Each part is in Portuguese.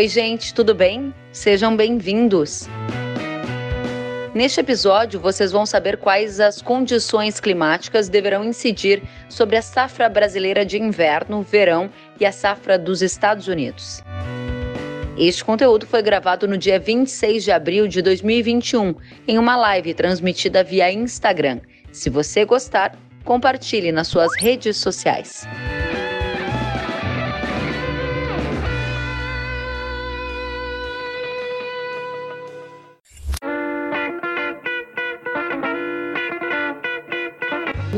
Oi, gente, tudo bem? Sejam bem-vindos. Neste episódio, vocês vão saber quais as condições climáticas deverão incidir sobre a safra brasileira de inverno, verão e a safra dos Estados Unidos. Este conteúdo foi gravado no dia 26 de abril de 2021, em uma live transmitida via Instagram. Se você gostar, compartilhe nas suas redes sociais.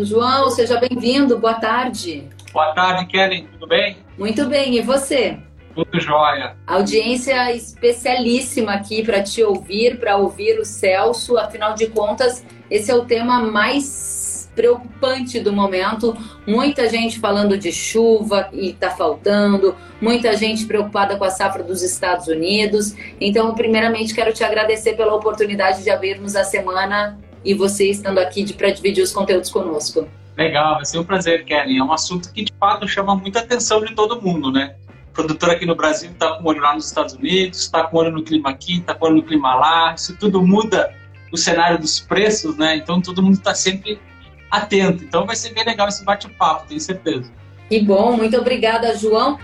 João, seja bem-vindo. Boa tarde. Boa tarde, Kellen. Tudo bem? Muito bem. E você? Tudo jóia. Audiência especialíssima aqui para te ouvir, para ouvir o Celso. Afinal de contas, esse é o tema mais preocupante do momento. Muita gente falando de chuva e está faltando, muita gente preocupada com a safra dos Estados Unidos. Então, primeiramente, quero te agradecer pela oportunidade de abrirmos a semana e você estando aqui para dividir os conteúdos conosco. Legal, vai ser um prazer, Kelly. É um assunto que de fato chama muita atenção de todo mundo, né? O produtor aqui no Brasil está com olho lá nos Estados Unidos, está com olho no clima aqui, está com olho no clima lá. Isso tudo muda o cenário dos preços, né? Então todo mundo está sempre atento. Então vai ser bem legal esse bate-papo, tenho certeza. Que bom, muito obrigada, João.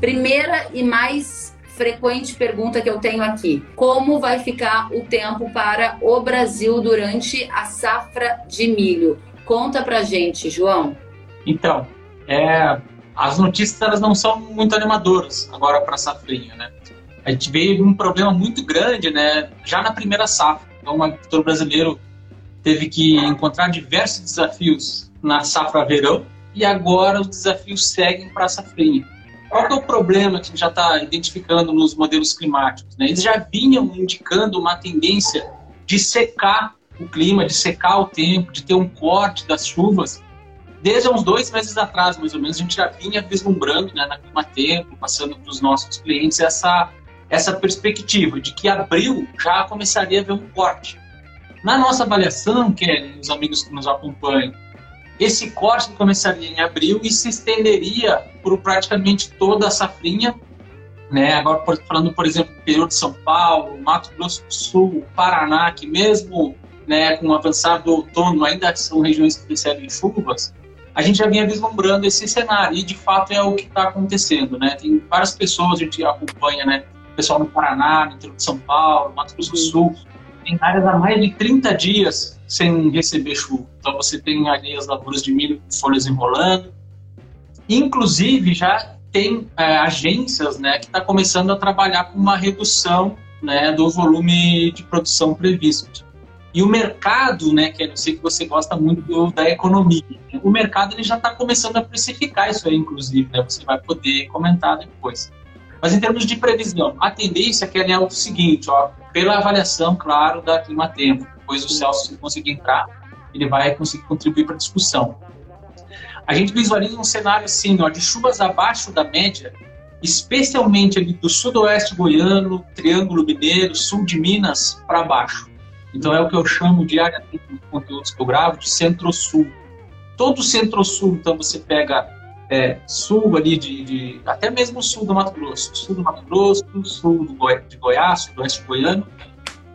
Primeira e mais frequente pergunta que eu tenho aqui: como vai ficar o tempo para o Brasil durante a safra de milho? Conta pra gente, João. Então, é, as notícias elas não são muito animadoras agora para a safrinha, né? A gente veio um problema muito grande, né? Já na primeira safra, então o agricultor brasileiro teve que encontrar diversos desafios na safra verão e agora os desafios seguem para a safrinha. Qual é o problema que já está identificando nos modelos climáticos? Né? Eles já vinham indicando uma tendência de secar o clima, de secar o tempo, de ter um corte das chuvas. Desde uns dois meses atrás, mais ou menos, a gente já vinha vislumbrando né, na Clima Tempo, passando para os nossos clientes essa, essa perspectiva de que abril já começaria a ver um corte. Na nossa avaliação, Kelly, os amigos que nos acompanham, esse corte começaria em abril e se estenderia por praticamente toda a safrinha. Né? Agora, falando, por exemplo, do interior de São Paulo, Mato Grosso do Sul, Paraná, que mesmo né, com o avançar do outono ainda são regiões que recebem chuvas, a gente já vinha vislumbrando esse cenário e de fato é o que está acontecendo. Né? Tem várias pessoas, a gente acompanha, né? pessoal no Paraná, no interior de São Paulo, Mato Grosso do Sul, tem áreas há mais de 30 dias sem receber chuva. Então você tem ali as lavouras de milho com folhas enrolando. Inclusive já tem é, agências né, que estão tá começando a trabalhar com uma redução né, do volume de produção previsto. E o mercado, né, que eu sei que você gosta muito do, da economia, né, o mercado ele já está começando a precificar isso aí, inclusive, né, você vai poder comentar depois. Mas em termos de previsão, a tendência é, é o seguinte, ó, pela avaliação, claro, da Clima Tempo, depois o Celso, se conseguir entrar, ele vai conseguir contribuir para a discussão. A gente visualiza um cenário assim, ó, de chuvas abaixo da média, especialmente ali do sudoeste goiano, Triângulo Mineiro, sul de Minas para baixo. Então é o que eu chamo de área de conteúdos que eu gravo de centro-sul. Todo o centro-sul, então você pega é, sul ali de, de, até mesmo sul do Mato Grosso, sul do Mato Grosso, sul do Goi, de Goiás, sudoeste goiano,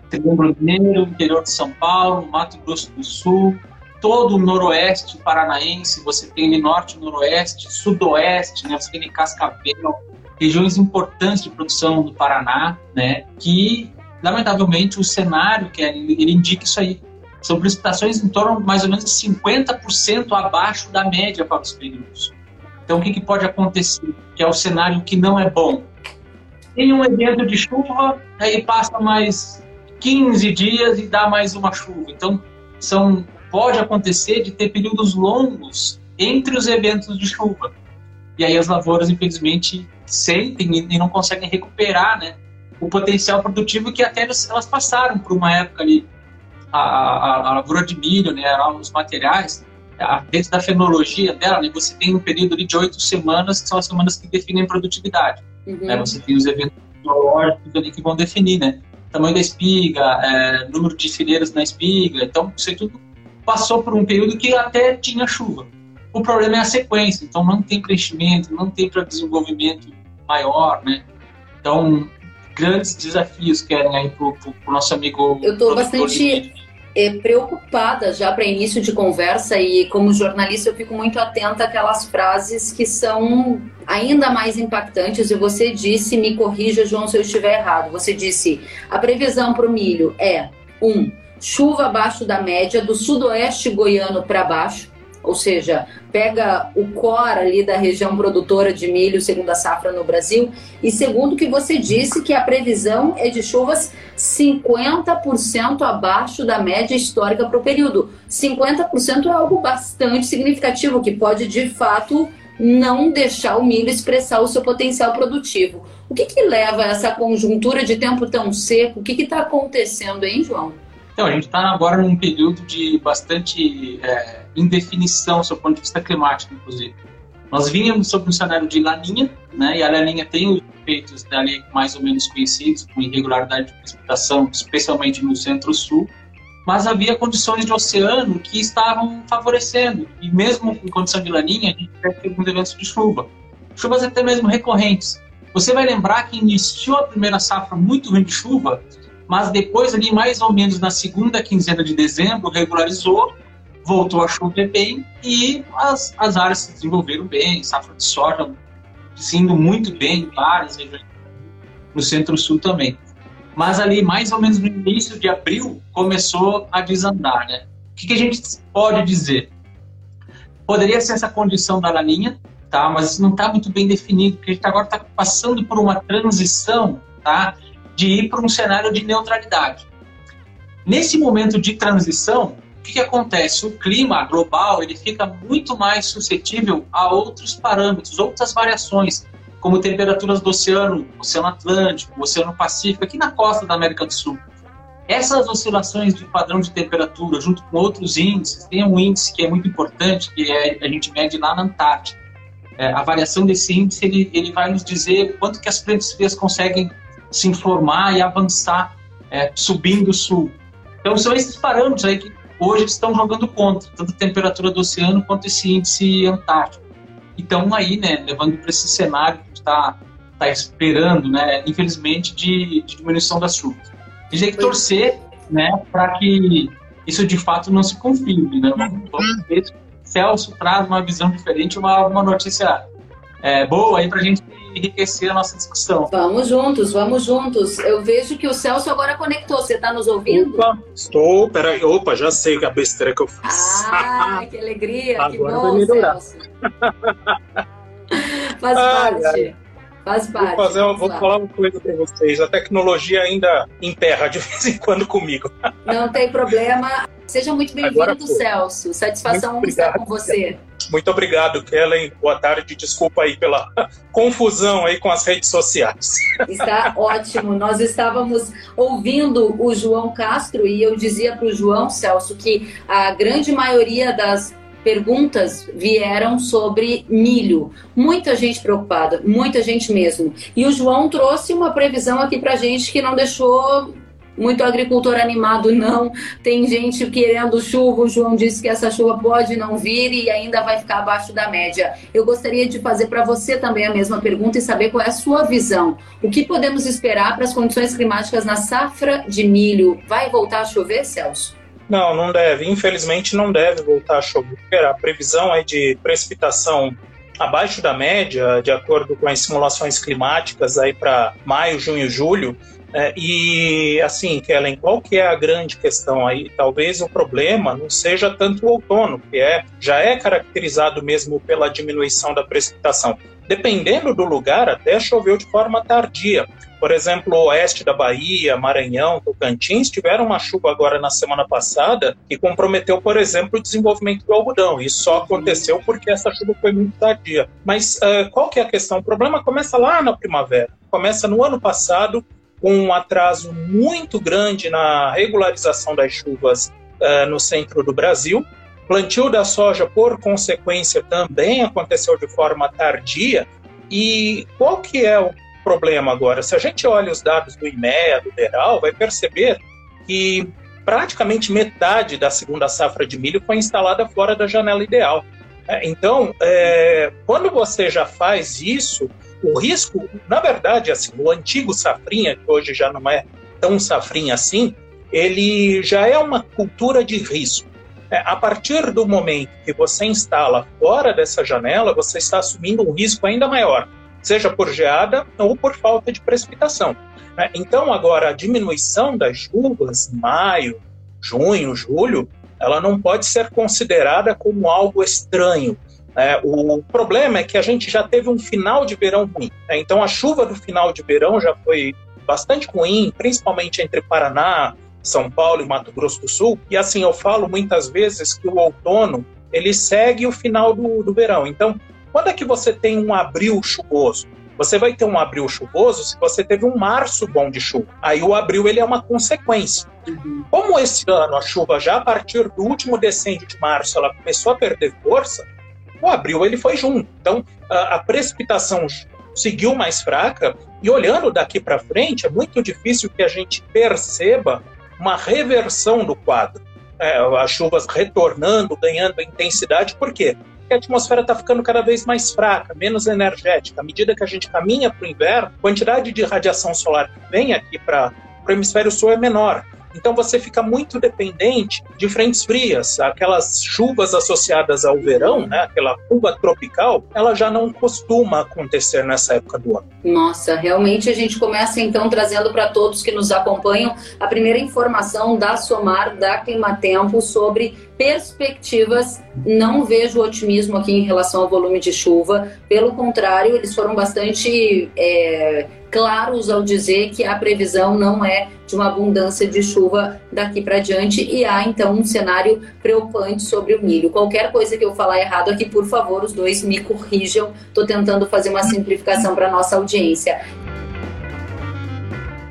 Triângulo Mineiro, interior de São Paulo, Mato Grosso do Sul, todo o noroeste paranaense, você tem ali norte, noroeste, sudoeste, né, você tem Cascavel, regiões importantes de produção do Paraná, né, que lamentavelmente o cenário que é, ele indica isso aí. São precipitações em torno mais ou menos de 50% abaixo da média para os períodos. Então, o que, que pode acontecer? Que é o cenário que não é bom. Tem um evento de chuva, aí passa mais 15 dias e dá mais uma chuva. Então, são, pode acontecer de ter períodos longos entre os eventos de chuva. E aí as lavouras, infelizmente, sentem e não conseguem recuperar né, o potencial produtivo que até elas passaram por uma época ali. A, a, a lavoura de milho, né, os materiais, dentro da fenologia dela, né, você tem um período de oito semanas, que são as semanas que definem produtividade. Uhum. Né, você tem os eventos biológicos ali que vão definir, né? Tamanho da espiga, é, número de fileiras na espiga. Então, isso tudo passou por um período que até tinha chuva. O problema é a sequência. Então, não tem crescimento, não tem para desenvolvimento maior, né? Então, grandes desafios querem aí para o nosso amigo. Eu estou bastante é, preocupada já para início de conversa e como jornalista eu fico muito atenta àquelas frases que são ainda mais impactantes e você disse, me corrija João se eu estiver errado, você disse a previsão para o milho é um, chuva abaixo da média do sudoeste goiano para baixo, ou seja, pega o core ali da região produtora de milho, segunda safra no Brasil, e segundo que você disse que a previsão é de chuvas 50% abaixo da média histórica para o período. 50% é algo bastante significativo, que pode de fato não deixar o milho expressar o seu potencial produtivo. O que, que leva a essa conjuntura de tempo tão seco? O que está acontecendo, hein, João? Então, a gente está agora num período de bastante é, indefinição, do ponto de vista climático, inclusive. Nós vínhamos sobre um cenário de laninha, né, e a laninha tem os efeitos dali mais ou menos conhecidos, com irregularidade de precipitação, especialmente no centro-sul, mas havia condições de oceano que estavam favorecendo, e mesmo em condição de laninha, a gente teve alguns eventos de chuva. Chuvas até mesmo recorrentes. Você vai lembrar que iniciou a primeira safra muito ruim de chuva, mas depois ali mais ou menos na segunda quinzena de dezembro regularizou, voltou a chover bem e as, as áreas se desenvolveram bem, safra de soja indo muito bem em várias regiões no centro-sul também. Mas ali mais ou menos no início de abril começou a desandar, né? O que, que a gente pode dizer? Poderia ser essa condição da laninha, tá? Mas isso não está muito bem definido, porque a gente agora está passando por uma transição, tá? De ir para um cenário de neutralidade. Nesse momento de transição, o que, que, acontece? O clima global ele fica muito mais suscetível a outros parâmetros, outras variações, como temperaturas do oceano, oceano Atlântico, oceano Pacífico, aqui na costa da América do Sul. Essas oscilações de padrão de temperatura, junto com outros índices, tem um índice que é muito importante, que é, a gente mede lá na Antártica. É, a variação desse índice ele, ele vai nos dizer quanto que as frentes frias conseguem se informar e avançar é, subindo o sul. Então são esses parâmetros aí que hoje estão jogando contra, tanto a temperatura do oceano quanto esse índice antártico. Então aí, né, levando para esse cenário que está tá esperando, né, infelizmente, de, de diminuição das chuvas. A gente tem que torcer, né, para que isso de fato não se confirme, né? Vamos ver se Celso traz uma visão diferente, uma, uma notícia é, boa aí para a gente enriquecer a nossa discussão. Vamos juntos, vamos juntos. Eu vejo que o Celso agora conectou. Você está nos ouvindo? Opa, estou. Peraí, opa, já sei a besteira que eu fiz. Ah, que alegria, agora que bom, Celso. Faz ai, parte. Ai. Faz parte. Vou, fazer, vou falar uma coisa para vocês. A tecnologia ainda enterra de vez em quando comigo. Não tem problema. Seja muito bem-vindo, Celso. Satisfação estar com você. Muito obrigado, Kellen. Boa tarde. Desculpa aí pela confusão aí com as redes sociais. Está ótimo. Nós estávamos ouvindo o João Castro e eu dizia para o João Celso que a grande maioria das perguntas vieram sobre milho. Muita gente preocupada, muita gente mesmo. E o João trouxe uma previsão aqui para gente que não deixou muito agricultor animado não. Tem gente querendo chuva. O João disse que essa chuva pode não vir e ainda vai ficar abaixo da média. Eu gostaria de fazer para você também a mesma pergunta e saber qual é a sua visão. O que podemos esperar para as condições climáticas na safra de milho? Vai voltar a chover, Celso? Não, não deve. Infelizmente não deve voltar a chover. A previsão é de precipitação abaixo da média, de acordo com as simulações climáticas aí para maio, junho, julho. É, e assim, Kellen, qual que é a grande questão aí? Talvez o problema não seja tanto o outono, que é já é caracterizado mesmo pela diminuição da precipitação. Dependendo do lugar, até choveu de forma tardia. Por exemplo, o oeste da Bahia, Maranhão, Tocantins tiveram uma chuva agora na semana passada que comprometeu, por exemplo, o desenvolvimento do algodão. Isso só aconteceu porque essa chuva foi muito tardia. Mas uh, qual que é a questão? O problema começa lá na primavera. Começa no ano passado, com um atraso muito grande na regularização das chuvas uh, no centro do Brasil. Plantio da soja, por consequência, também aconteceu de forma tardia. E qual que é o problema agora? Se a gente olha os dados do IMEA, do DERAL, vai perceber que praticamente metade da segunda safra de milho foi instalada fora da janela ideal. É, então, é, quando você já faz isso, o risco, na verdade, assim, o antigo safrinha, que hoje já não é tão safrinha assim, ele já é uma cultura de risco. É, a partir do momento que você instala fora dessa janela, você está assumindo um risco ainda maior, seja por geada ou por falta de precipitação. É, então, agora, a diminuição das chuvas, maio, junho, julho, ela não pode ser considerada como algo estranho. É, o problema é que a gente já teve um final de verão ruim. Né? Então, a chuva do final de verão já foi bastante ruim, principalmente entre Paraná, São Paulo e Mato Grosso do Sul. E assim, eu falo muitas vezes que o outono ele segue o final do, do verão. Então, quando é que você tem um abril chuvoso? Você vai ter um abril chuvoso se você teve um março bom de chuva. Aí o abril ele é uma consequência. Como esse ano a chuva já a partir do último decêndio de março ela começou a perder força, o abril ele foi junto. Então a, a precipitação seguiu mais fraca e olhando daqui para frente é muito difícil que a gente perceba uma reversão do quadro. É, as chuvas retornando, ganhando intensidade, por quê? que a atmosfera está ficando cada vez mais fraca, menos energética. À medida que a gente caminha para o inverno, a quantidade de radiação solar que vem aqui para o hemisfério sul é menor. Então você fica muito dependente de frentes frias. Aquelas chuvas associadas ao verão, né, aquela chuva tropical, ela já não costuma acontecer nessa época do ano. Nossa, realmente a gente começa então trazendo para todos que nos acompanham a primeira informação da Somar, da Climatempo, sobre perspectivas. Não vejo otimismo aqui em relação ao volume de chuva. Pelo contrário, eles foram bastante é, claros ao dizer que a previsão não é de uma abundância de chuva daqui para diante e há então um cenário preocupante sobre o milho. Qualquer coisa que eu falar errado aqui, por favor, os dois me corrijam. Estou tentando fazer uma simplificação para nossa audiência.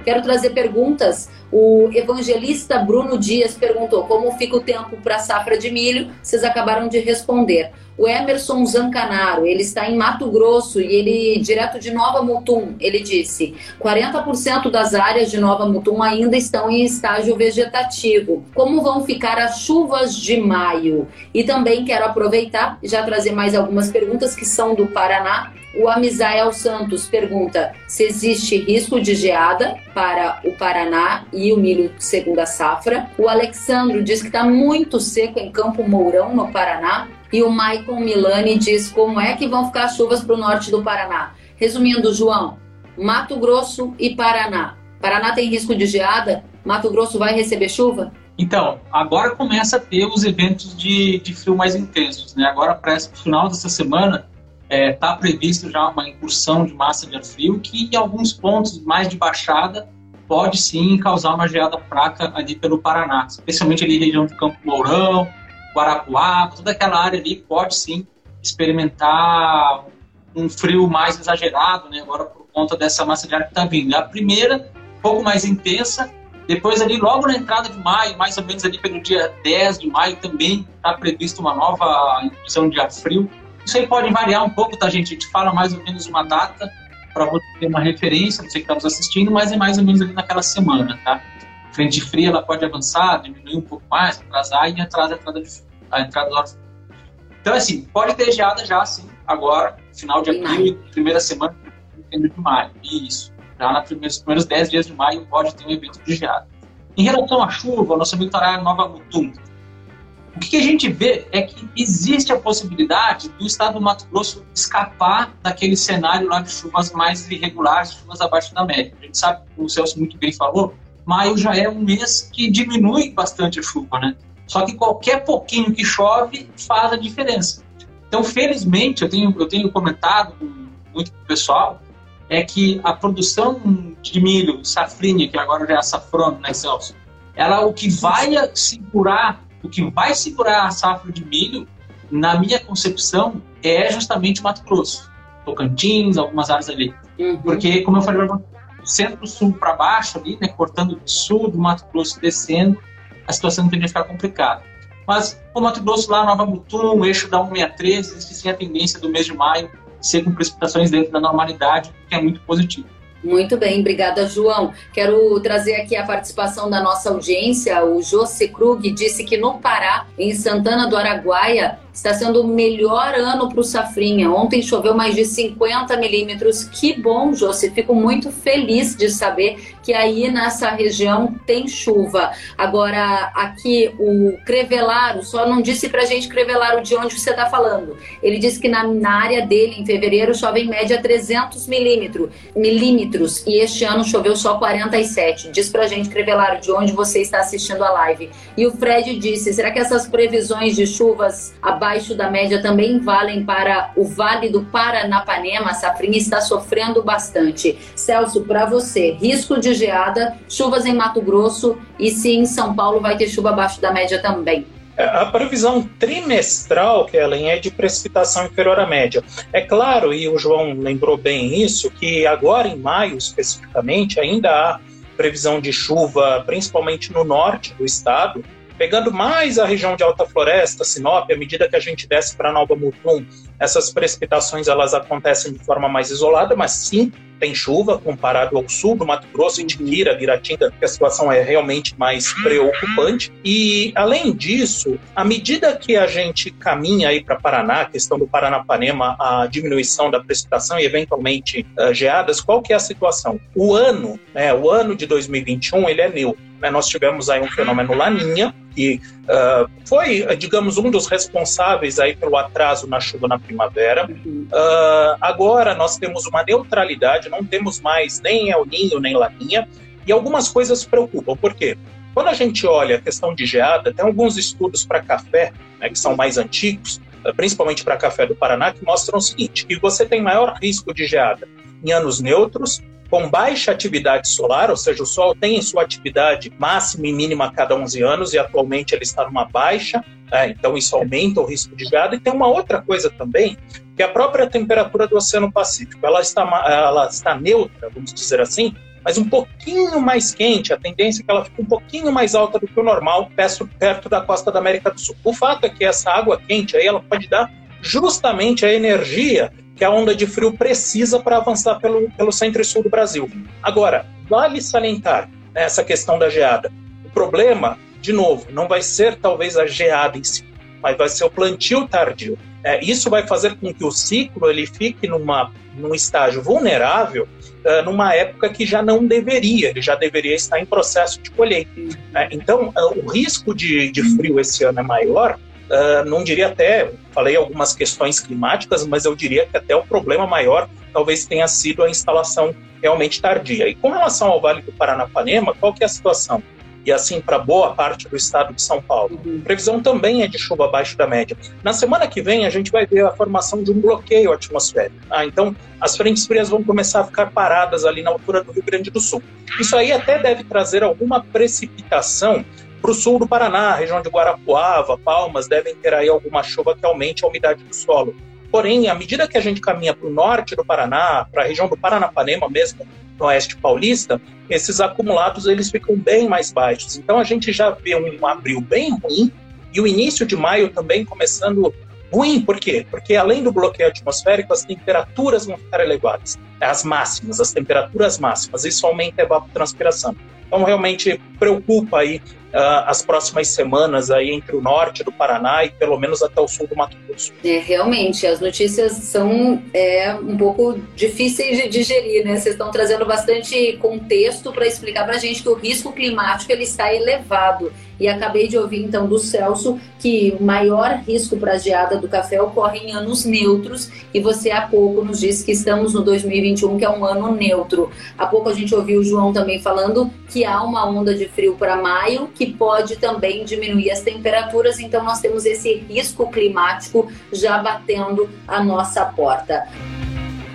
Quero trazer perguntas o evangelista Bruno Dias perguntou como fica o tempo para safra de milho. Vocês acabaram de responder. O Emerson Zancanaro, ele está em Mato Grosso e ele, direto de Nova Mutum, ele disse: 40% das áreas de Nova Mutum ainda estão em estágio vegetativo. Como vão ficar as chuvas de maio? E também quero aproveitar e já trazer mais algumas perguntas que são do Paraná. O Amisael Santos pergunta se existe risco de geada para o Paraná e o milho segunda safra. O Alexandro diz que está muito seco em Campo Mourão, no Paraná. E o Maicon Milani diz como é que vão ficar as chuvas para o norte do Paraná. Resumindo, João, Mato Grosso e Paraná. Paraná tem risco de geada? Mato Grosso vai receber chuva? Então, agora começa a ter os eventos de, de frio mais intensos. Né? Agora, para o final dessa semana, está é, tá previsto já uma incursão de massa de ar frio que em alguns pontos mais de baixada pode sim causar uma geada fraca ali pelo Paraná, especialmente ali região do Campo Mourão, Guarapuava, toda aquela área ali pode sim experimentar um frio mais exagerado, né, agora por conta dessa massa de ar que está vindo. A primeira, um pouco mais intensa, depois ali logo na entrada de maio, mais ou menos ali pelo dia 10 de maio também está previsto uma nova incursão de ar frio, isso aí pode variar um pouco, tá, gente? A gente fala mais ou menos uma data para você ter uma referência, não sei que está nos assistindo, mas é mais ou menos ali naquela semana, tá? Frente fria, ela pode avançar, diminuir um pouco mais, atrasar e atrasa a entrada, de, a entrada. Então, assim, pode ter geada já, assim, agora, final de abril primeira semana de maio. Isso. Já nos primeiros, primeiros 10 dias de maio pode ter um evento de geada. Em relação à chuva, nosso amigo Tará Nova Mutum, o que a gente vê é que existe a possibilidade do estado do Mato Grosso escapar daquele cenário lá de chuvas mais irregulares, chuvas abaixo da média. A gente sabe, como o Celso muito bem falou, maio já é um mês que diminui bastante a chuva, né? Só que qualquer pouquinho que chove faz a diferença. Então, felizmente, eu tenho, eu tenho comentado muito com o pessoal, é que a produção de milho, safrinha, que agora já é safrona, né, Celso? Ela, o que vai segurar o que vai segurar a safra de milho, na minha concepção, é justamente Mato Grosso, Tocantins, algumas áreas ali. Uhum. Porque, como eu falei, do centro-sul para baixo ali, né, cortando do sul do Mato Grosso descendo, a situação tende a ficar complicada. Mas o Mato Grosso lá, Nova Mutum, eixo da 163, existe sim a tendência do mês de maio ser com precipitações dentro da normalidade, que é muito positivo. Muito bem, obrigada, João. Quero trazer aqui a participação da nossa audiência. O José Krug disse que no Pará, em Santana do Araguaia, está sendo o melhor ano para o Safrinha. Ontem choveu mais de 50 milímetros. Que bom, Josi. Fico muito feliz de saber que aí nessa região tem chuva. Agora, aqui o Crevelaro só não disse para a gente, Crevelaro, de onde você está falando. Ele disse que na, na, área dele, em fevereiro, chove em média 300 milímetros, milímetros e este ano choveu só 47. Diz para a gente, Crevelaro, de onde você está assistindo a live. E o Fred disse: será que essas previsões de chuvas abaixo da média também valem para o Vale do Paranapanema? A Safrinha está sofrendo bastante. Celso, para você, risco de geada, chuvas em Mato Grosso e se em São Paulo vai ter chuva abaixo da média também. É, a previsão trimestral, Kellen, é de precipitação inferior à média. É claro, e o João lembrou bem isso, que agora em maio especificamente ainda há previsão de chuva, principalmente no norte do estado, pegando mais a região de Alta Floresta, Sinop, à medida que a gente desce para Nova Mutum, essas precipitações elas acontecem de forma mais isolada, mas sim tem chuva comparado ao sul do Mato Grosso, Itiquira, Guiratinga, que a situação é realmente mais preocupante. E além disso, à medida que a gente caminha aí para Paraná, questão do Paranapanema, a diminuição da precipitação e eventualmente uh, geadas, qual que é a situação? O ano, né, o ano de 2021, ele é neutro. Né? Nós tivemos aí um fenômeno Laninha, que uh, foi, digamos, um dos responsáveis aí pelo atraso na chuva na primavera. Uh, agora nós temos uma neutralidade, não temos mais nem El Ninho nem Laninha, e algumas coisas preocupam. Por quê? Quando a gente olha a questão de geada, tem alguns estudos para café, né, que são mais antigos, ah, principalmente para café do Paraná, que mostram o seguinte: que você tem maior risco de geada em anos neutros com baixa atividade solar, ou seja, o Sol tem sua atividade máxima e mínima a cada 11 anos e atualmente ele está numa baixa, é, então isso aumenta o risco de geada. E tem uma outra coisa também, que é a própria temperatura do Oceano Pacífico, ela está, ela está neutra, vamos dizer assim, mas um pouquinho mais quente, a tendência é que ela fique um pouquinho mais alta do que o normal perto, perto da costa da América do Sul. O fato é que essa água quente aí, ela pode dar justamente a energia que a onda de frio precisa para avançar pelo, pelo centro e sul do Brasil. Agora, vale salientar né, essa questão da geada. O problema, de novo, não vai ser talvez a geada em si, mas vai ser o plantio tardio. É, isso vai fazer com que o ciclo ele fique numa, num estágio vulnerável uh, numa época que já não deveria, ele já deveria estar em processo de colheita. É, então, uh, o risco de, de frio esse ano é maior, uh, não diria até, falei algumas questões climáticas, mas eu diria que até o problema maior talvez tenha sido a instalação realmente tardia. E com relação ao Vale do Paranapanema, qual que é a situação? E assim para boa parte do estado de São Paulo. Uhum. Previsão também é de chuva abaixo da média. Na semana que vem a gente vai ver a formação de um bloqueio atmosférico. Ah, então as frentes frias vão começar a ficar paradas ali na altura do Rio Grande do Sul. Isso aí até deve trazer alguma precipitação para o sul do Paraná, região de Guarapuava, Palmas, devem ter aí alguma chuva que aumente a umidade do solo. Porém, à medida que a gente caminha para o norte do Paraná, para a região do Paranapanema mesmo, no oeste paulista, esses acumulados eles ficam bem mais baixos. Então a gente já vê um abril bem ruim e o início de maio também começando ruim. Por quê? Porque além do bloqueio atmosférico, as temperaturas vão ficar elevadas. As máximas, as temperaturas máximas. Isso aumenta a evapotranspiração. Então realmente preocupa aí as próximas semanas aí entre o norte do Paraná e pelo menos até o sul do Mato Grosso. É, realmente, as notícias são é, um pouco difíceis de digerir, né? Vocês estão trazendo bastante contexto para explicar para a gente que o risco climático ele está elevado. E acabei de ouvir então do Celso que o maior risco para a geada do café ocorre em anos neutros e você há pouco nos disse que estamos no 2021, que é um ano neutro. Há pouco a gente ouviu o João também falando que há uma onda de frio para maio que pode também diminuir as temperaturas, então nós temos esse risco climático já batendo a nossa porta.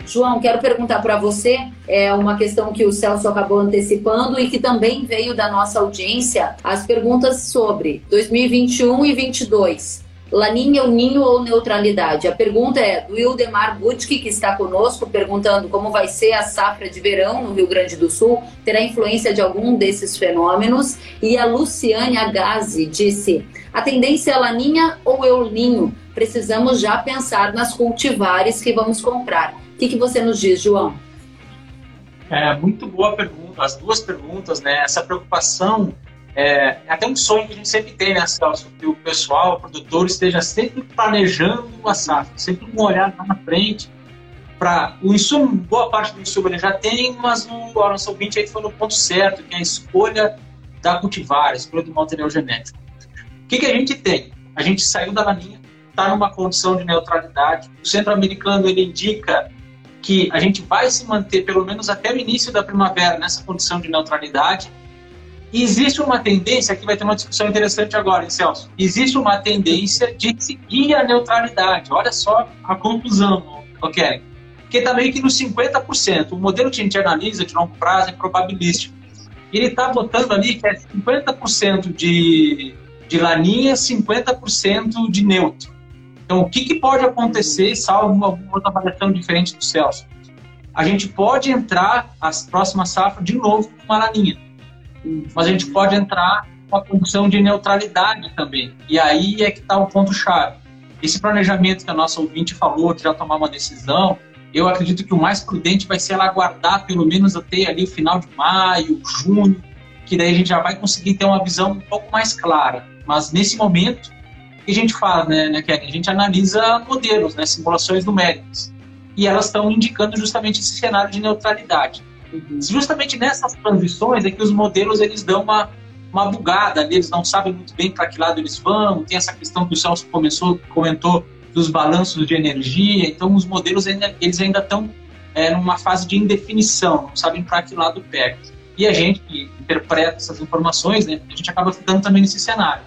João, quero perguntar para você é uma questão que o Celso acabou antecipando e que também veio da nossa audiência, as perguntas sobre 2021 e 22. Laninha, Ninho ou neutralidade? A pergunta é do Ildemar Butke, que está conosco, perguntando como vai ser a safra de verão no Rio Grande do Sul, terá influência de algum desses fenômenos? E a Luciane Agazi disse, a tendência é Laninha ou El Ninho? Precisamos já pensar nas cultivares que vamos comprar. O que, que você nos diz, João? É, muito boa pergunta, as duas perguntas, né? Essa preocupação É, é até um sonho que a gente sempre tem, né, Celso? Que o pessoal, o produtor, esteja sempre planejando a safra, sempre um olhar lá na frente. Para o insumo, boa parte do insumo ele já tem, mas o nosso ouvinte aí foi no ponto certo, que é a escolha da cultivar, a escolha do material genético. O que, que a gente tem? A gente saiu da laninha, está numa condição de neutralidade. O centro-americano ele indica que a gente vai se manter pelo menos até o início da primavera nessa condição de neutralidade. E existe uma tendência, aqui vai ter uma discussão interessante agora, hein, Celso? Existe uma tendência de seguir a neutralidade. Olha só a conclusão, ok? Porque está meio que nos 50%. O modelo que a gente analisa de longo prazo é probabilístico. Ele está botando ali que é 50% de, de laninha, 50% de neutro. Então, o que, que pode acontecer, salvo uma, outra avaliação diferente do Celso? A gente pode entrar as próximas safras de novo com uma laninha, mas a gente pode entrar com a condição de neutralidade também. E aí é que está o ponto-chave. Esse planejamento que a nossa ouvinte falou, de já tomar uma decisão, eu acredito que o mais prudente vai ser ela aguardar pelo menos até ali o final de maio, junho, que daí a gente já vai conseguir ter uma visão um pouco mais clara. Mas nesse momento, que a gente fala, né, né a gente analisa modelos, né, simulações numéricas, e elas estão indicando justamente esse cenário de neutralidade. Uhum. Justamente nessas transições é que os modelos eles dão uma, uma bugada, eles não sabem muito bem para que lado eles vão, tem essa questão que o Celso começou, comentou dos balanços de energia, então os modelos ainda, eles ainda estão é, numa fase de indefinição, não sabem para que lado pega. E a gente que interpreta essas informações, né, a gente acaba ficando também nesse cenário.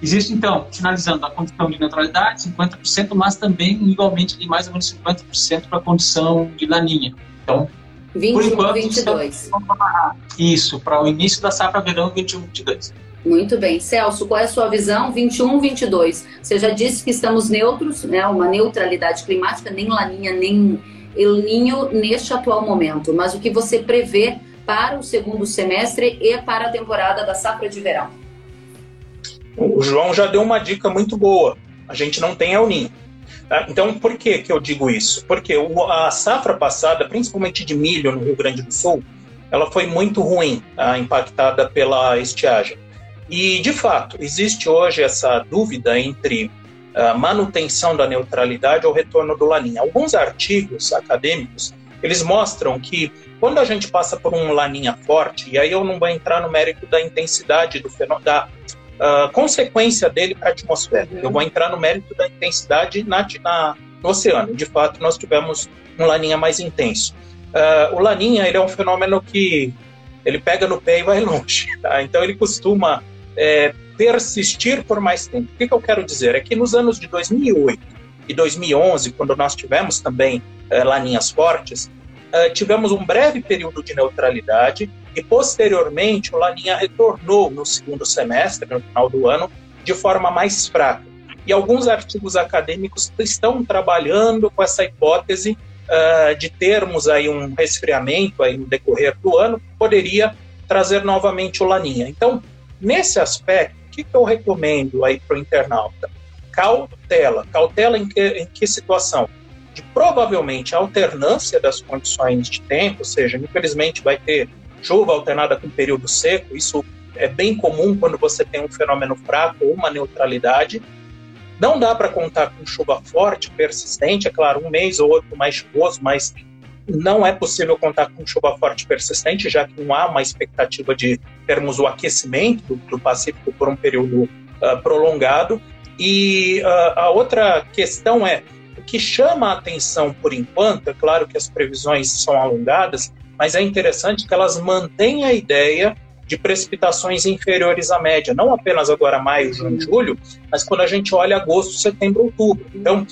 Existe, então, finalizando, a condição de neutralidade, 50%, mas também, igualmente, de mais ou menos 50% para a condição de laninha. Então, 21, por enquanto, 22. Isso, para o início da safra verão 21, 22. Muito bem. Celso, qual é a sua visão? 21, 22. Você já disse que estamos neutros, né? uma neutralidade climática, nem laninha, nem El Ninho neste atual momento. Mas o que você prevê para o segundo semestre e para a temporada da safra de verão? O João já deu uma dica muito boa. A gente não tem El Ninho. Tá? Então, por que, que eu digo isso? Porque a safra passada, principalmente de milho no Rio Grande do Sul, ela foi muito ruim, tá? impactada pela estiagem. E, de fato, existe hoje essa dúvida entre a manutenção da neutralidade ou retorno do laninha. Alguns artigos acadêmicos, eles mostram que quando a gente passa por um laninha forte, e aí eu não vou entrar no mérito da intensidade do fenômeno, da uh, consequência dele para a atmosfera. Eu vou entrar no mérito da intensidade na, na, no oceano. De fato, nós tivemos um laninha mais intenso. Uh, o laninha ele é um fenômeno que ele pega no pé e vai longe. Tá? Então ele costuma é, persistir por mais tempo. O que, que, eu quero dizer? É que nos anos de 2008 e 2011, quando nós tivemos também é, laninhas fortes, é, tivemos um breve período de neutralidade e posteriormente o Laninha retornou no segundo semestre, no final do ano, de forma mais fraca. E alguns artigos acadêmicos estão trabalhando com essa hipótese uh, de termos aí um resfriamento aí no decorrer do ano, poderia trazer novamente o Laninha. Então, nesse aspecto, o que, que eu recomendo aí para o internauta? Cautela. Cautela em que, em que situação? De provavelmente alternância das condições de tempo, ou seja, infelizmente vai ter chuva alternada com período seco, isso é bem comum quando você tem um fenômeno fraco ou uma neutralidade. Não dá para contar com chuva forte, persistente, é claro, um mês ou outro mais chuvoso, mas não é possível contar com chuva forte persistente, já que não há uma expectativa de termos o aquecimento do, Pacífico por um período uh, prolongado. E uh, a outra questão é que chama a atenção por enquanto, é claro que as previsões são alongadas, mas é interessante que elas mantêm a ideia de precipitações inferiores à média, não apenas agora maio, junho, julho, mas quando a gente olha agosto, setembro, outubro. Então,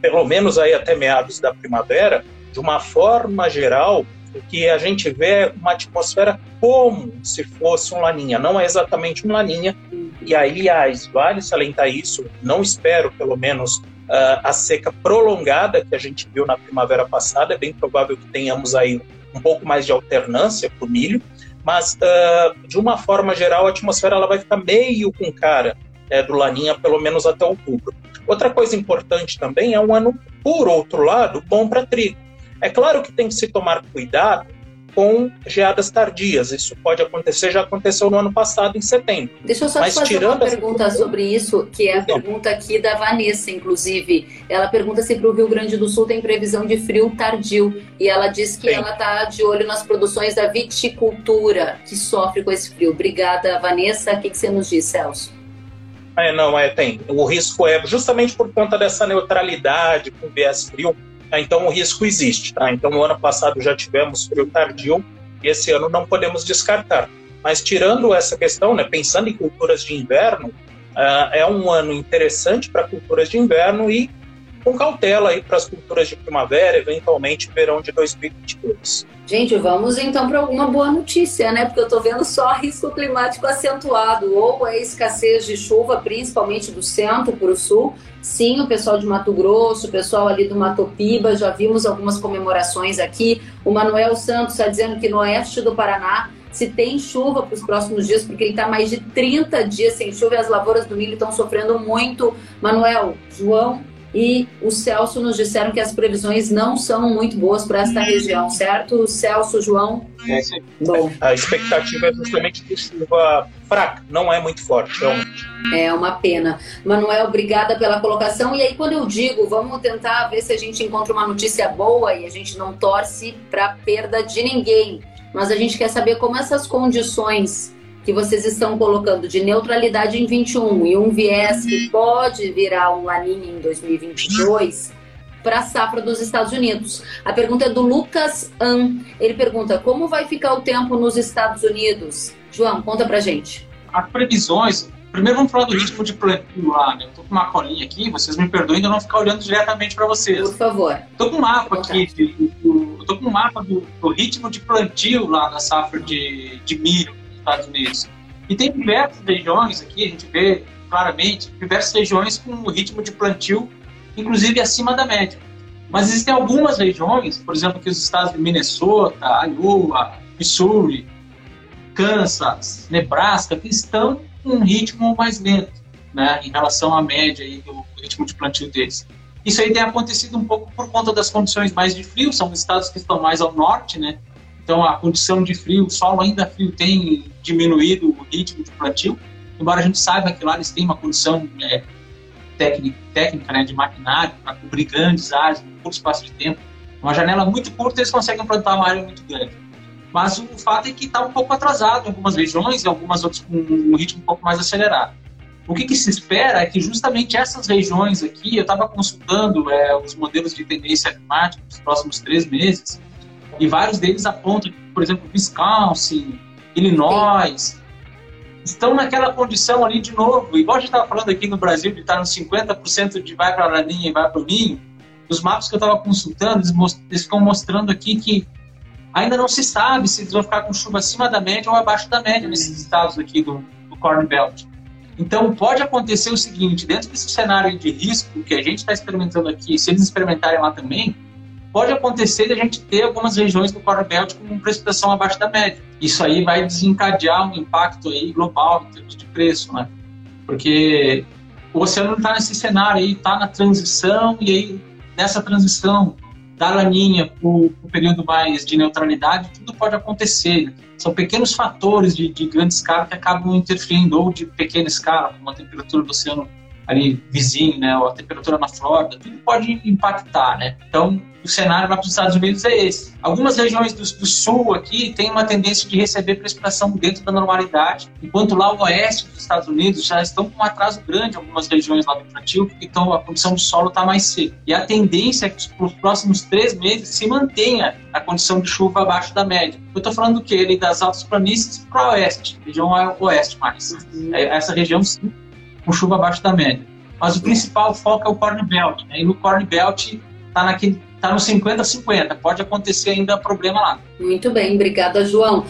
pelo menos aí até meados da primavera, de uma forma geral, o que a gente vê é uma atmosfera como se fosse um laninha, não é exatamente um laninha. E aí, aliás, vale salientar isso, não espero, pelo menos, uh, a seca prolongada que a gente viu na primavera passada, é bem provável que tenhamos aí um pouco mais de alternância para o milho, mas uh, de uma forma geral a atmosfera ela vai ficar meio com cara é, do Laninha, pelo menos até outubro. Outra coisa importante também é um ano, por outro lado, bom para trigo. É claro que tem que se tomar cuidado com geadas tardias. Isso pode acontecer, já aconteceu no ano passado, em setembro. Deixa eu só Mas, te fazer uma pergunta sobre isso, que é a pergunta aqui da Vanessa, inclusive. Ela pergunta se para o Rio Grande do Sul tem previsão de frio tardio. E ela diz que Sim. ela está de olho nas produções da viticultura, que sofre com esse frio. Obrigada, Vanessa. O que, que você nos diz, Celso? É, não, é, tem. O risco é justamente por conta dessa neutralidade com viés frio Tá? Então o risco existe. Tá? Então no ano passado já tivemos frio tardio e esse ano não podemos descartar. Mas tirando essa questão, né, pensando em culturas de inverno, uh, é um ano interessante para culturas de inverno e com cautela aí para as culturas de primavera, eventualmente verão de 2022. Gente, vamos então para alguma boa notícia, né? Porque eu estou vendo só risco climático acentuado, ou a escassez de chuva, principalmente do centro para o sul. Sim, o pessoal de Mato Grosso, o pessoal ali do Mato Piba, já vimos algumas comemorações aqui. O Manuel Santos está dizendo que no oeste do Paraná se tem chuva para os próximos dias, porque ele está mais de 30 dias sem chuva e as lavouras do milho estão sofrendo muito. Manuel, João, e o Celso nos disseram que as previsões não são muito boas para esta região, certo? Celso, João? É, sim. Bom. A expectativa é justamente de chuva fraca, não é muito forte, realmente. É uma pena. Manuel, obrigada pela colocação. E aí, quando eu digo, vamos tentar ver se a gente encontra uma notícia boa e a gente não torce para perda de ninguém, mas a gente quer saber como essas condições que vocês estão colocando de neutralidade em 21 e um viés que pode virar um laninha em 2022 para a safra dos Estados Unidos. A pergunta é do Lucas An. Ele pergunta: como vai ficar o tempo nos Estados Unidos? João, conta pra gente. As previsões. Primeiro vamos falar do ritmo de plantio lá, né? Eu tô com uma colinha aqui, vocês me perdoem de eu não ficar olhando diretamente para vocês. Por favor. Tô com um mapa aqui, de, eu tô com um mapa do, do, ritmo de plantio lá da safra de, de milho Estados Unidos. E tem diversas regiões aqui, a gente vê claramente, diversas regiões com um ritmo de plantio, inclusive acima da média. Mas existem algumas regiões, por exemplo, que os estados de Minnesota, Iowa, Missouri, Kansas, Nebraska, que estão com um ritmo mais lento, né, em relação à média aí do ritmo de plantio deles. Isso aí tem acontecido um pouco por conta das condições mais de frio, são estados que estão mais ao norte, né, então, a condição de frio, o solo ainda frio tem diminuído o ritmo de plantio, embora a gente saiba que lá eles têm uma condição é, técnica, técnica né, de maquinário para cobrir grandes áreas em curto espaço de tempo. Uma janela muito curta, eles conseguem plantar uma área muito grande. Mas o fato é que está um pouco atrasado em algumas regiões e algumas outras com um ritmo um pouco mais acelerado. O que, que, se espera é que justamente essas regiões aqui, eu estava consultando é, os modelos de tendência climática nos próximos três meses, e vários deles apontam, por exemplo, Wisconsin, Illinois, estão naquela condição ali de novo. Igual a gente estava falando aqui no Brasil, de estar nos 50% de vai para a laninha e vai para o ninho, os mapas que eu estava consultando, eles, most eles mostrando aqui que ainda não se sabe se eles vão ficar com chuva acima da média ou abaixo da média nesses estados aqui do, do Corn Belt. Então, pode acontecer o seguinte: dentro desse cenário de risco que a gente está experimentando aqui, se eles experimentarem lá também, pode acontecer de a gente ter algumas regiões do Core com precipitação abaixo da média. Isso aí vai desencadear um impacto aí global em termos de preço, né? Porque o oceano está nesse cenário aí, está na transição, e aí nessa transição da laninha para o período mais de neutralidade, tudo pode acontecer. São pequenos fatores de, de grande escala que acabam interferindo, ou de pequena escala, como a temperatura do oceano ali vizinho, né, ou a temperatura na Flórida, tudo pode impactar, né? Então, o cenário para os Estados Unidos é esse. Algumas regiões do, do, sul aqui têm uma tendência de receber precipitação dentro da normalidade, enquanto lá o oeste dos Estados Unidos já estão com um atraso grande algumas regiões lá do plantio, então a condição de solo está mais seca. E a tendência é que para os próximos três meses se mantenha a condição de chuva abaixo da média. Eu estou falando do que? Ele das altas planícies para o oeste, região oeste mais. Uhum. É, essa região sim, com chuva abaixo da média. Mas o principal foco é o Corn Belt. Né? E no Corn Belt está naquele está no 50-50. Pode acontecer ainda problema lá. Muito bem, obrigada, João.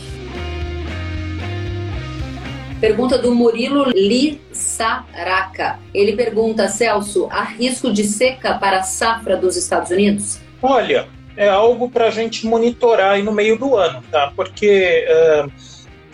Pergunta do Murilo Lissaraca. Ele pergunta, Celso, há risco de seca para a safra dos Estados Unidos? Olha, é algo para a gente monitorar aí no meio do ano, tá? Porque uh,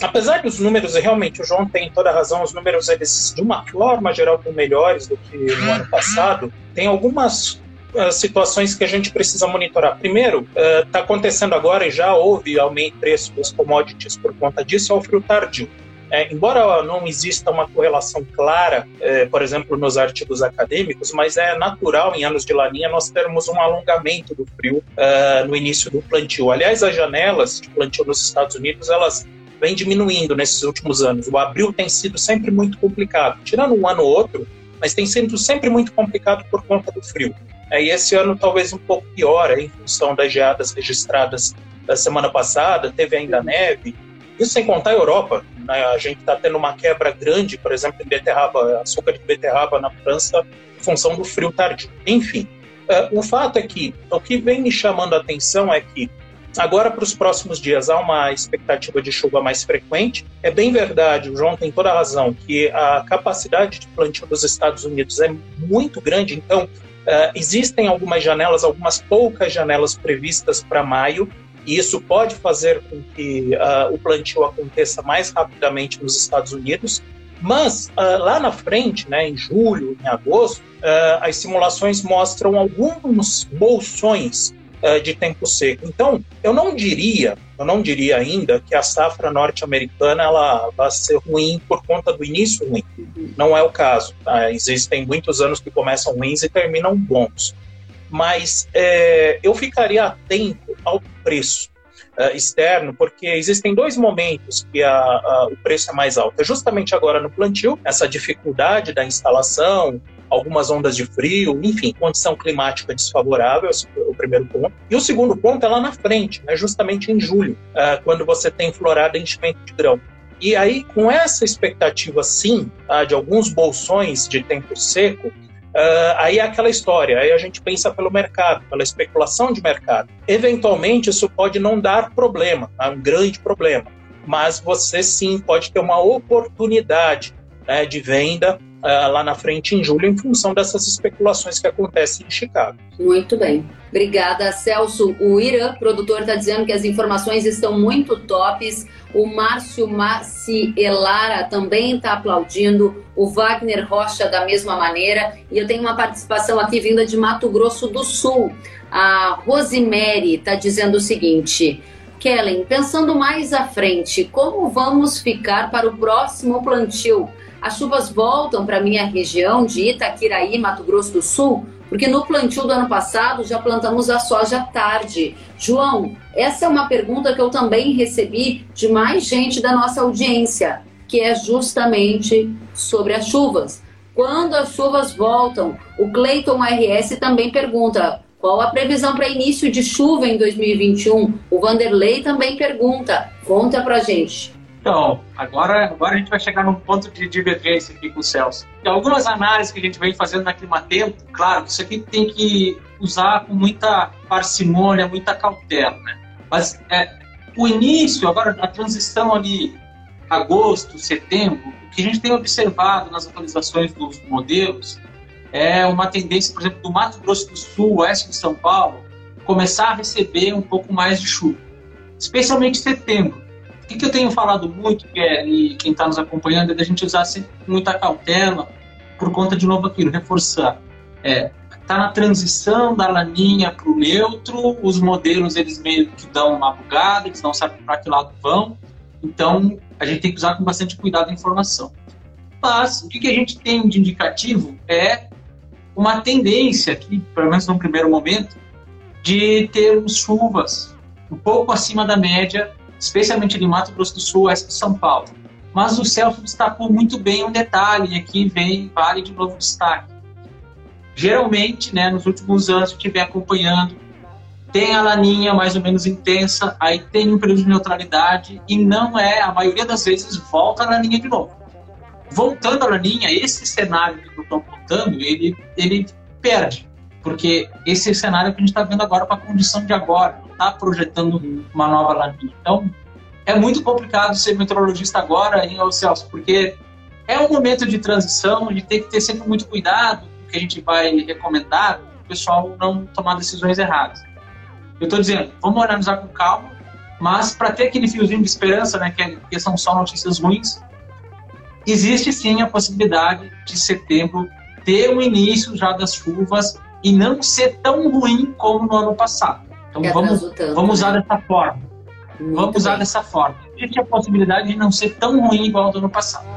apesar dos números, realmente o João tem toda a razão, os números eles de uma forma geral estão melhores do que no ano passado. Tem algumas uh, situações que a gente precisa monitorar. Primeiro, está uh, acontecendo agora e já houve aumento de preço dos commodities por conta disso, é o frio tardio. É, embora não exista uma correlação clara, é, por exemplo, nos artigos acadêmicos, mas é natural em anos de laninha nós termos um alongamento do frio uh, no início do plantio. Aliás, as janelas de plantio nos Estados Unidos elas vêm diminuindo nesses últimos anos. O abril tem sido sempre muito complicado, tirando um ano ou outro, mas tem sido sempre muito complicado por conta do frio. É, e esse ano talvez um pouco pior, em função das geadas registradas da semana passada, teve ainda neve, isso sem contar a Europa. Né? A gente está tendo uma quebra grande, por exemplo, em beterraba, açúcar de beterraba na França, em função do frio tardio. Enfim, uh, o fato é que o que vem me chamando a atenção é que Agora, para os próximos dias, há uma expectativa de chuva mais frequente. É bem verdade, o João tem toda a razão, que a capacidade de plantio dos Estados Unidos é muito grande, então uh, existem algumas janelas, algumas poucas janelas previstas para maio, e isso pode fazer com que uh, o plantio aconteça mais rapidamente nos Estados Unidos. Mas uh, lá na frente, né, em julho, em agosto, uh, as simulações mostram alguns bolsões de tempo seco. Então, eu não diria, eu não diria ainda que a safra norte-americana ela vai ser ruim por conta do início ruim. Não é o caso. Tá? Existem muitos anos que começam ruins e terminam bons mas é, eu ficaria atento ao preço uh, externo, porque existem dois momentos que a, a, o preço é mais alto. É justamente agora no plantio, essa dificuldade da instalação, algumas ondas de frio, enfim, condição climática desfavorável, o primeiro ponto. E o segundo ponto é lá na frente, né, justamente em julho, uh, quando você tem florada e enchimento de grão. E aí, com essa expectativa, sim, tá, de alguns bolsões de tempo seco, Uh, aí é aquela história, aí a gente pensa pelo mercado, pela especulação de mercado. Eventualmente, isso pode não dar problema, é um grande problema, mas você sim pode ter uma oportunidade né, de venda uh, lá na frente em julho, em função dessas especulações que acontecem em Chicago. Muito bem. Obrigada, Celso. O Irã, produtor, está dizendo que as informações estão muito tops. O Márcio Macielara também está aplaudindo. O Wagner Rocha, da mesma maneira. E eu tenho uma participação aqui vinda de Mato Grosso do Sul. A Rosemary está dizendo o seguinte. Kellen, pensando mais à frente, como vamos ficar para o próximo plantio? As chuvas voltam para minha região de Itaquiraí, Mato Grosso do Sul, porque no plantio do ano passado já plantamos a soja tarde. João, essa é uma pergunta que eu também recebi de mais gente da nossa audiência, que é justamente sobre as chuvas. Quando as chuvas voltam, o Cleiton RS também pergunta qual a previsão para início de chuva em 2021. O Vanderlei também pergunta. Conta para gente. Então, agora, agora a gente vai chegar num ponto de divergência aqui com o Celso. Algumas análises que a gente vem fazendo na Climatempo, claro, isso aqui tem que usar com muita parcimônia, muita cautela, né? Mas é, o início, agora a transição ali, agosto, setembro, o que a gente tem observado nas atualizações dos modelos é uma tendência, por exemplo, do Mato Grosso do Sul, oeste de São Paulo, começar a receber um pouco mais de chuva, especialmente em setembro o que eu tenho falado muito, é, e quem está nos acompanhando, é da gente usar sempre muita cautela, por conta, de novo, aquilo, reforçar. É, tá na transição da laninha para o neutro, os modelos eles meio que dão uma bugada, eles não sabem para que lado vão, então a gente tem que usar com bastante cuidado a informação. Mas o que, que a gente tem de indicativo é uma tendência aqui, pelo menos no primeiro momento, de termos chuvas um pouco acima da média especialmente de Mato Grosso do Sul, oeste de São Paulo. Mas o Celso destacou muito bem um detalhe, e aqui vem, vale de novo destaque. Geralmente, né, nos últimos anos, gente vem acompanhando, tem a laninha mais ou menos intensa, aí tem um período de neutralidade, e não é, a maioria das vezes, volta a laninha de novo. Voltando a laninha, esse cenário que eu estou apontando, ele, ele perde porque esse cenário que a gente está vendo agora para a condição de agora, está projetando uma nova laninha. Então, é muito complicado ser meteorologista agora em Celso, porque é um momento de transição, gente tem que ter sempre muito cuidado com o que a gente vai recomendar, o pessoal não tomar decisões erradas. Eu estou dizendo, vamos analisar com calma, mas para ter aquele fiozinho de esperança, né, é, que são só notícias ruins, existe sim a possibilidade de setembro ter um início já das chuvas e não ser tão ruim como no ano passado. Então vamos, tanto, vamos usar né? dessa forma. Muito vamos usar bem. dessa forma. Existe a possibilidade de não ser tão ruim igual do ano passado.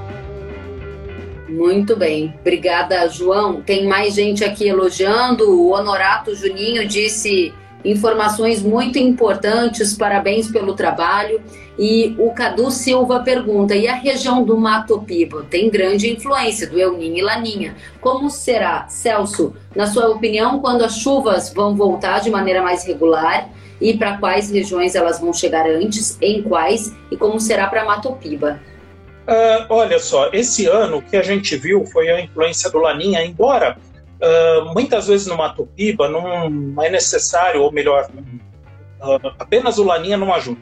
Muito bem, obrigada, João. Tem mais gente aqui elogiando. O Honorato Juninho disse informações muito importantes, parabéns pelo trabalho. E o Cadu Silva pergunta: e a região do Mato Piba tem grande influência do El e Laninha? Como será, Celso, na sua opinião, quando as chuvas vão voltar de maneira mais regular? E para quais regiões elas vão chegar antes, em quais e como será para Mato Piba? Uh, olha só, esse ano o que a gente viu foi a influência do Laninha, embora uh, muitas vezes no Mato Piba não é necessário, ou melhor, uh, apenas o Laninha não ajuda.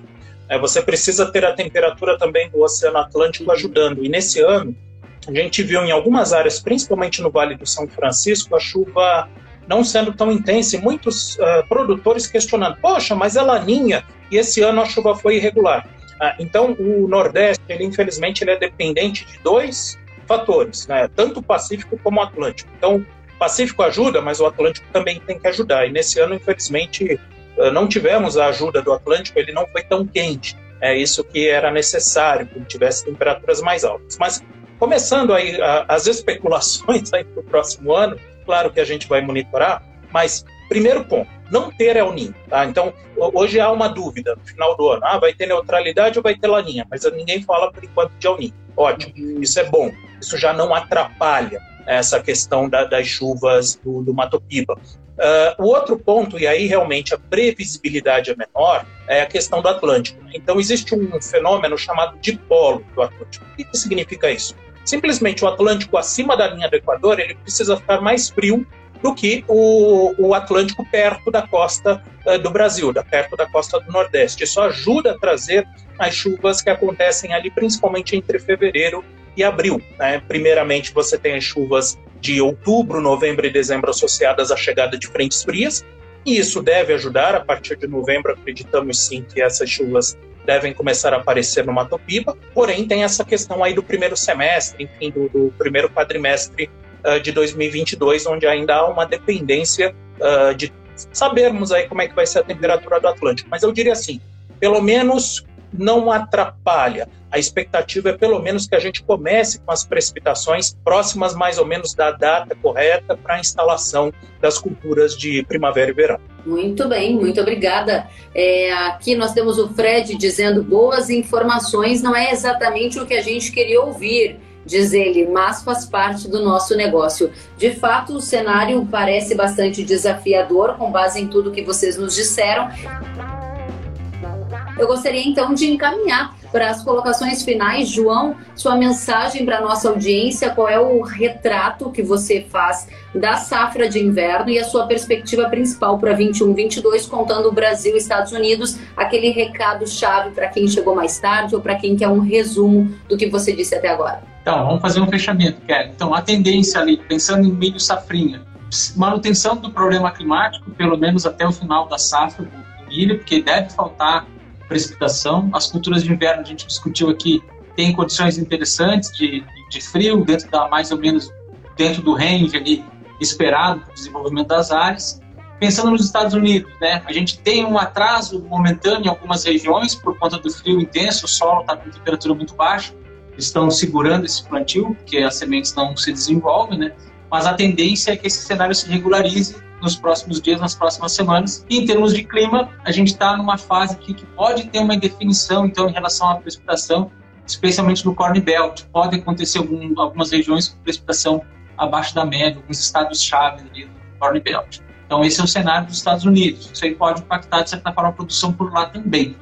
É, você precisa ter a temperatura também do Oceano Atlântico ajudando. E nesse ano, a gente viu em algumas áreas, principalmente no Vale do São Francisco, a chuva não sendo tão intensa e muitos uh, produtores questionando: poxa, mas é laninha e esse ano a chuva foi irregular. Uh, então, o Nordeste, ele, infelizmente, ele é dependente de dois fatores, né? tanto o Pacífico como o Atlântico. Então, Pacífico ajuda, mas o Atlântico também tem que ajudar. E nesse ano, infelizmente, uh, não tivemos a ajuda do Atlântico, ele não foi tão quente. É isso que era necessário, que tivesse temperaturas mais altas. Mas começando aí as especulações para o próximo ano, claro que a gente vai monitorar, mas primeiro ponto, não ter El Ninho, tá? Então, hoje há uma dúvida no final do ano, ah, vai ter neutralidade ou vai ter laninha, mas ninguém fala por enquanto de El Ninho. Ótimo, uhum. isso é bom, isso já não atrapalha essa questão da, das chuvas do, do Mato Piba. Uh, o outro ponto, e aí realmente a previsibilidade é menor, é a questão do Atlântico. Então, existe um fenômeno chamado dipolo do Atlântico. O que, que significa isso? Simplesmente o Atlântico acima da linha do Equador ele precisa ficar mais frio do que o, o Atlântico perto da costa uh, do Brasil, da, perto da costa do Nordeste. Isso ajuda a trazer as chuvas que acontecem ali, principalmente entre fevereiro e abril. Né? Primeiramente, você tem as chuvas de outubro, novembro e dezembro associadas à chegada de frentes frias, e isso deve ajudar. A partir de novembro, acreditamos sim que essas chuvas devem começar a aparecer no Mato Piba, porém tem essa questão aí do primeiro semestre, enfim, do, do primeiro quadrimestre uh, de 2022, onde ainda há uma dependência uh, de sabermos aí como é que vai ser a temperatura do Atlântico. Mas eu diria assim, pelo menos não atrapalha. A expectativa é pelo menos que a gente comece com as precipitações próximas mais ou menos da data correta para a instalação das culturas de primavera e verão. Muito bem, muito obrigada. É, aqui nós temos o Fred dizendo boas informações, não é exatamente o que a gente queria ouvir diz ele, mas faz parte do nosso negócio. De fato, o cenário parece bastante desafiador, com base em tudo que vocês nos disseram. Eu gostaria então de encaminhar para as colocações finais. João, sua mensagem para a nossa audiência, qual é o retrato que você faz da safra de inverno e a sua perspectiva principal para 21, 22, contando o Brasil e Estados Unidos, aquele recado chave para quem chegou mais tarde ou para quem quer um resumo do que você disse até agora. Então, vamos fazer um fechamento, Kelly. Então, a tendência ali, pensando em milho safrinha, manutenção do problema climático, pelo menos até o final da safra do milho, porque deve faltar precipitação. As culturas de inverno, a gente discutiu aqui, tem condições interessantes de, de frio, dentro da mais ou menos dentro do range ali esperado para o desenvolvimento das áreas. Pensando nos Estados Unidos, né, a gente tem um atraso momentâneo em algumas regiões por conta do frio intenso, o solo está com temperatura muito baixa, estão segurando esse plantio, porque as sementes não se desenvolvem, né? Mas a tendência é que esse cenário se regularize nos próximos dias, nas próximas semanas. E em termos de clima, a gente está numa fase aqui que pode ter uma indefinição, então, em relação à precipitação, especialmente no Corn Belt. Pode acontecer algum, algumas regiões com precipitação abaixo da média, alguns estados-chave do Corn Belt. Então, esse é o cenário dos Estados Unidos. Isso aí pode impactar, de certa forma, a produção por lá também.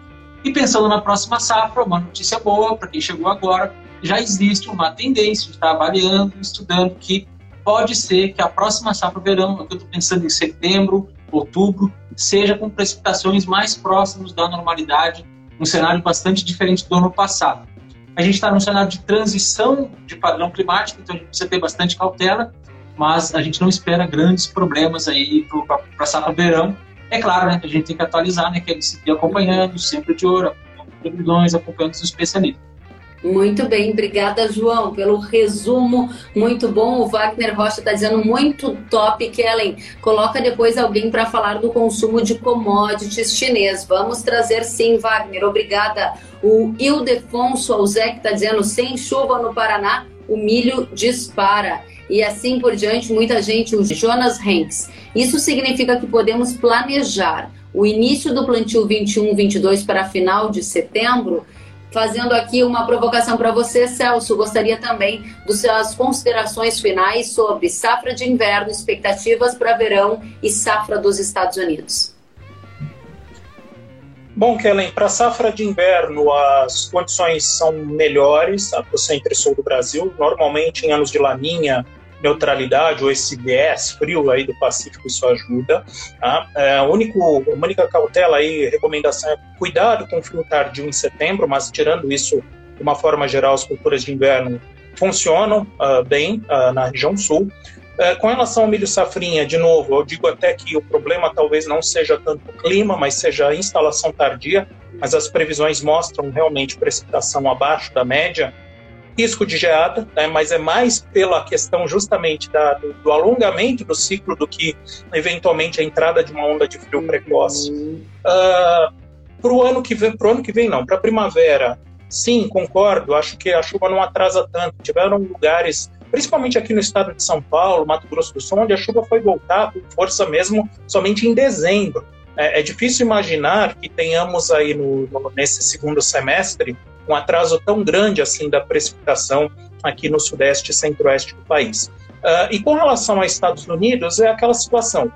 E pensando na próxima safra, uma notícia boa para quem chegou agora, já existe uma tendência de estar avaliando, estudando que pode ser que a próxima safra verão, eu estou pensando em setembro, outubro, seja com precipitações mais próximas da normalidade, um cenário bastante diferente do ano passado. A gente está num cenário de transição de padrão climático, então a gente precisa ter bastante cautela, mas a gente não espera grandes problemas aí para a safra verão. É claro, né, a gente tem que atualizar, né, que é seguir acompanhando, sempre de ouro, previsões, acompanhando os especialistas. Muito bem, obrigada, João, pelo resumo muito bom. O Wagner Rocha está dizendo muito top, Kellen. Coloca depois alguém para falar do consumo de commodities chinês. Vamos trazer sim, Wagner. Obrigada. O Ildefonso Alzec está dizendo: sem chuva no Paraná, o milho dispara. E assim por diante, muita gente, o Jonas Hanks. Isso significa que podemos planejar o início do plantio 21-22 para final de setembro fazendo aqui uma provocação para você, Celso. Gostaria também das suas considerações finais sobre safra de inverno, expectativas para verão e safra dos Estados Unidos. Bom, Kellen, para a safra de inverno, as condições são melhores para o centro e sul do Brasil. Normalmente, em anos de laninha, neutralidade ou esse viés frio aí do Pacífico, isso ajuda. Tá? É, a, único, a única cautela aí, recomendação é cuidado com o frio tardio em setembro, mas tirando isso, de uma forma geral, as culturas de inverno funcionam uh, bem uh, na região sul. Uh, com relação ao milho safrinha, de novo, eu digo até que o problema talvez não seja tanto o clima, mas seja a instalação tardia, mas as previsões mostram realmente precipitação abaixo da média, risco de geada, né, mas é mais pela questão justamente da, do, do, alongamento do ciclo do que eventualmente a entrada de uma onda de frio precoce. Uh, ah, para o ano que vem, pro ano que vem não, para a primavera, sim, concordo. Acho que a chuva não atrasa tanto. Tiveram lugares, principalmente aqui no estado de São Paulo, Mato Grosso do Sul, onde a chuva foi voltar com força mesmo somente em dezembro. É, é difícil imaginar que tenhamos aí no, no, nesse segundo semestre um atraso tão grande assim da precipitação aqui no sudeste e centro-oeste do país. Uh, e com relação aos Estados Unidos, é aquela situação.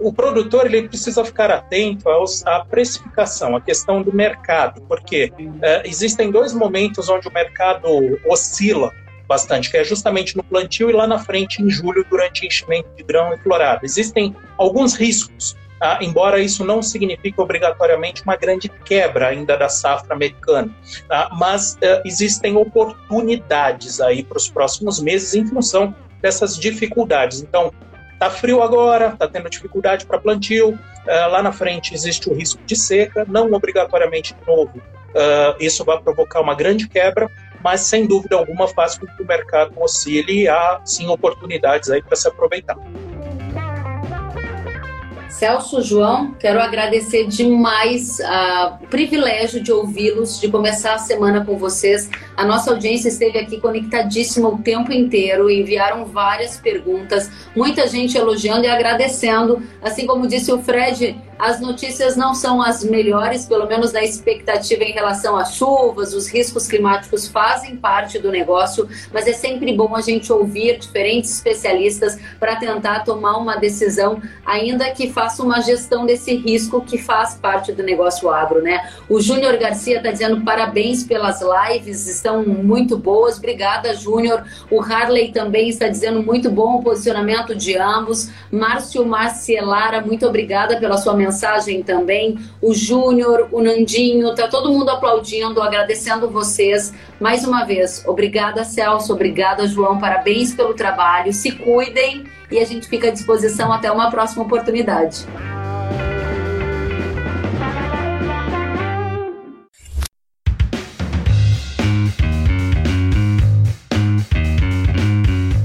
O produtor ele precisa ficar atento aos, à precificação, à questão do mercado, porque uh, existem dois momentos onde o mercado oscila bastante, que é justamente no plantio e lá na frente em julho, durante enchimento de grão e florada. Existem alguns riscos ah, embora isso não signifique obrigatoriamente uma grande quebra ainda da safra americana. Ah, mas ah, existem oportunidades aí para os próximos meses em função dessas dificuldades. Então, está frio agora, está tendo dificuldade para plantio, ah, lá na frente existe o risco de seca, não obrigatoriamente de novo. Ah, isso vai provocar uma grande quebra, mas sem dúvida alguma faz com que o mercado oscile e há sim oportunidades aí para se aproveitar. Celso João, quero agradecer demais uh, o privilégio de ouvi-los, de começar a semana com vocês. A nossa audiência esteve aqui conectadíssima o tempo inteiro, enviaram várias perguntas, muita gente elogiando e agradecendo. Assim como disse o Fred, as notícias não são as melhores, pelo menos na expectativa em relação às chuvas, os riscos climáticos fazem parte do negócio, mas é sempre bom a gente ouvir diferentes especialistas para tentar tomar uma decisão, ainda que faça uma gestão desse risco que faz parte do negócio agro, né? O Júnior Garcia está dizendo parabéns pelas lives, estão muito boas. Obrigada, Júnior. O Harley também está dizendo muito bom o posicionamento de ambos. Márcio Marcielara, muito obrigada pela sua mensagem mensagem também. O Júnior, o Nandinho, tá todo mundo aplaudindo, agradecendo vocês. Mais uma vez, obrigada, Celso, obrigada, João, parabéns pelo trabalho. Se cuidem e a gente fica à disposição até uma próxima oportunidade.